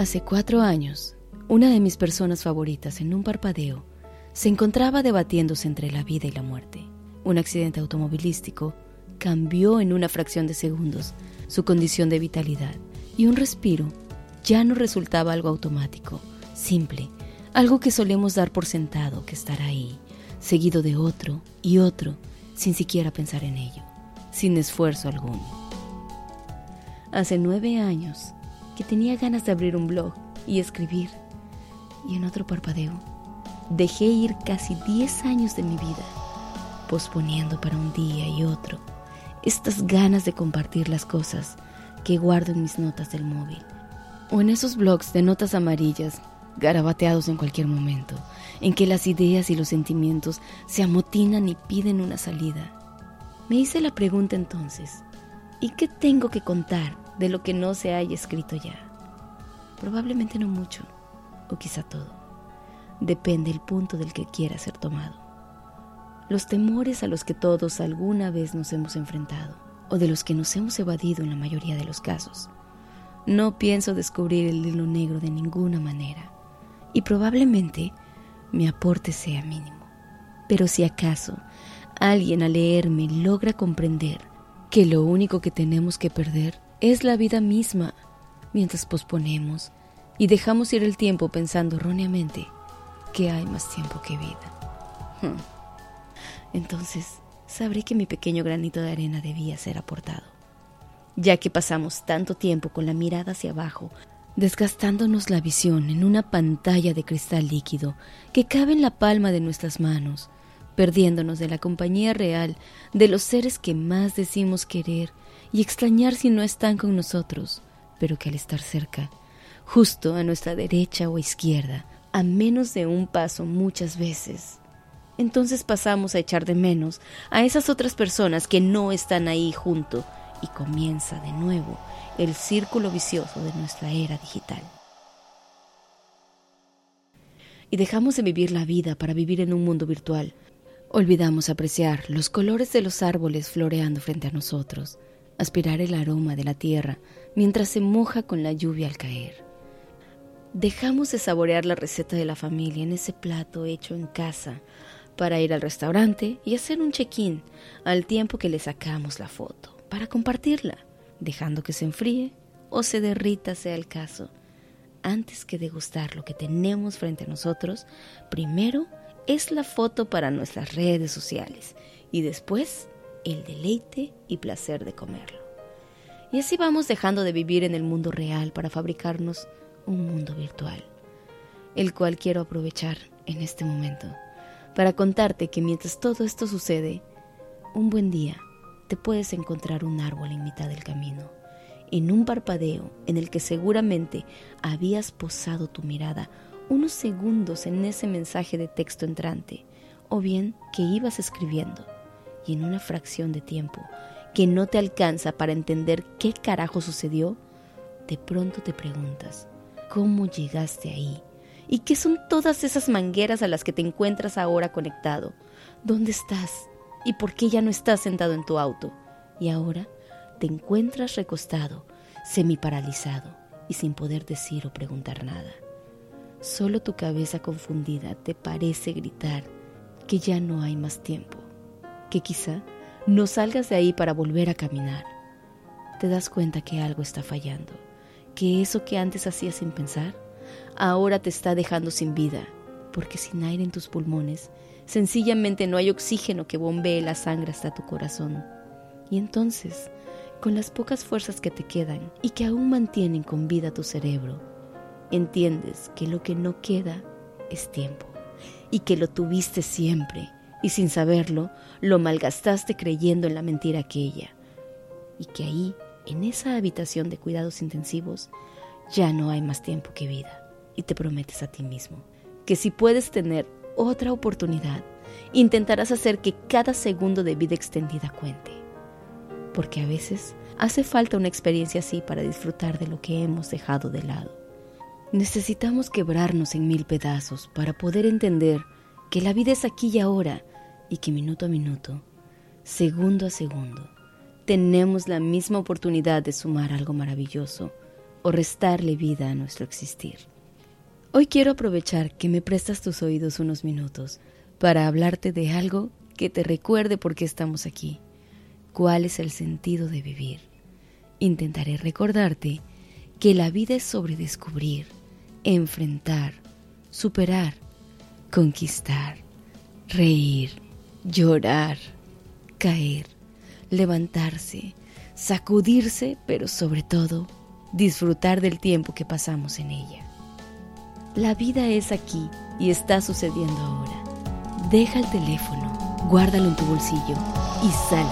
Hace cuatro años, una de mis personas favoritas en un parpadeo se encontraba debatiéndose entre la vida y la muerte. Un accidente automovilístico cambió en una fracción de segundos su condición de vitalidad y un respiro ya no resultaba algo automático, simple, algo que solemos dar por sentado que estará ahí, seguido de otro y otro, sin siquiera pensar en ello, sin esfuerzo alguno. Hace nueve años que tenía ganas de abrir un blog y escribir, y en otro parpadeo dejé ir casi diez años de mi vida, posponiendo para un día y otro estas ganas de compartir las cosas que guardo en mis notas del móvil, o en esos blogs de notas amarillas garabateados en cualquier momento, en que las ideas y los sentimientos se amotinan y piden una salida. Me hice la pregunta entonces, ¿y qué tengo que contar de lo que no se haya escrito ya? Probablemente no mucho, o quizá todo. Depende el punto del que quiera ser tomado. Los temores a los que todos alguna vez nos hemos enfrentado, o de los que nos hemos evadido en la mayoría de los casos. No pienso descubrir el hilo negro de ninguna manera y probablemente mi aporte sea mínimo. Pero si acaso alguien al leerme logra comprender que lo único que tenemos que perder es la vida misma, mientras posponemos y dejamos ir el tiempo pensando erróneamente que hay más tiempo que vida. Hmm. Entonces sabré que mi pequeño granito de arena debía ser aportado, ya que pasamos tanto tiempo con la mirada hacia abajo desgastándonos la visión en una pantalla de cristal líquido que cabe en la palma de nuestras manos, perdiéndonos de la compañía real de los seres que más decimos querer y extrañar si no están con nosotros, pero que al estar cerca, justo a nuestra derecha o izquierda, a menos de un paso muchas veces, entonces pasamos a echar de menos a esas otras personas que no están ahí junto y comienza de nuevo el círculo vicioso de nuestra era digital. Y dejamos de vivir la vida para vivir en un mundo virtual. Olvidamos apreciar los colores de los árboles floreando frente a nosotros, aspirar el aroma de la tierra mientras se moja con la lluvia al caer. Dejamos de saborear la receta de la familia en ese plato hecho en casa para ir al restaurante y hacer un check-in al tiempo que le sacamos la foto para compartirla dejando que se enfríe o se derrita sea el caso. Antes que degustar lo que tenemos frente a nosotros, primero es la foto para nuestras redes sociales y después el deleite y placer de comerlo. Y así vamos dejando de vivir en el mundo real para fabricarnos un mundo virtual, el cual quiero aprovechar en este momento para contarte que mientras todo esto sucede, un buen día te puedes encontrar un árbol en mitad del camino, en un parpadeo en el que seguramente habías posado tu mirada unos segundos en ese mensaje de texto entrante, o bien que ibas escribiendo, y en una fracción de tiempo que no te alcanza para entender qué carajo sucedió, de pronto te preguntas, ¿cómo llegaste ahí? ¿Y qué son todas esas mangueras a las que te encuentras ahora conectado? ¿Dónde estás? y por qué ya no estás sentado en tu auto y ahora te encuentras recostado, semi-paralizado y sin poder decir o preguntar nada. Solo tu cabeza confundida te parece gritar que ya no hay más tiempo, que quizá no salgas de ahí para volver a caminar. Te das cuenta que algo está fallando, que eso que antes hacías sin pensar, ahora te está dejando sin vida, porque sin aire en tus pulmones Sencillamente no hay oxígeno que bombee la sangre hasta tu corazón. Y entonces, con las pocas fuerzas que te quedan y que aún mantienen con vida tu cerebro, entiendes que lo que no queda es tiempo y que lo tuviste siempre y sin saberlo lo malgastaste creyendo en la mentira aquella y que ahí, en esa habitación de cuidados intensivos, ya no hay más tiempo que vida y te prometes a ti mismo que si puedes tener otra oportunidad, intentarás hacer que cada segundo de vida extendida cuente. Porque a veces hace falta una experiencia así para disfrutar de lo que hemos dejado de lado. Necesitamos quebrarnos en mil pedazos para poder entender que la vida es aquí y ahora y que minuto a minuto, segundo a segundo, tenemos la misma oportunidad de sumar algo maravilloso o restarle vida a nuestro existir. Hoy quiero aprovechar que me prestas tus oídos unos minutos para hablarte de algo que te recuerde por qué estamos aquí, cuál es el sentido de vivir. Intentaré recordarte que la vida es sobre descubrir, enfrentar, superar, conquistar, reír, llorar, caer, levantarse, sacudirse, pero sobre todo disfrutar del tiempo que pasamos en ella. La vida es aquí y está sucediendo ahora. Deja el teléfono, guárdalo en tu bolsillo y sal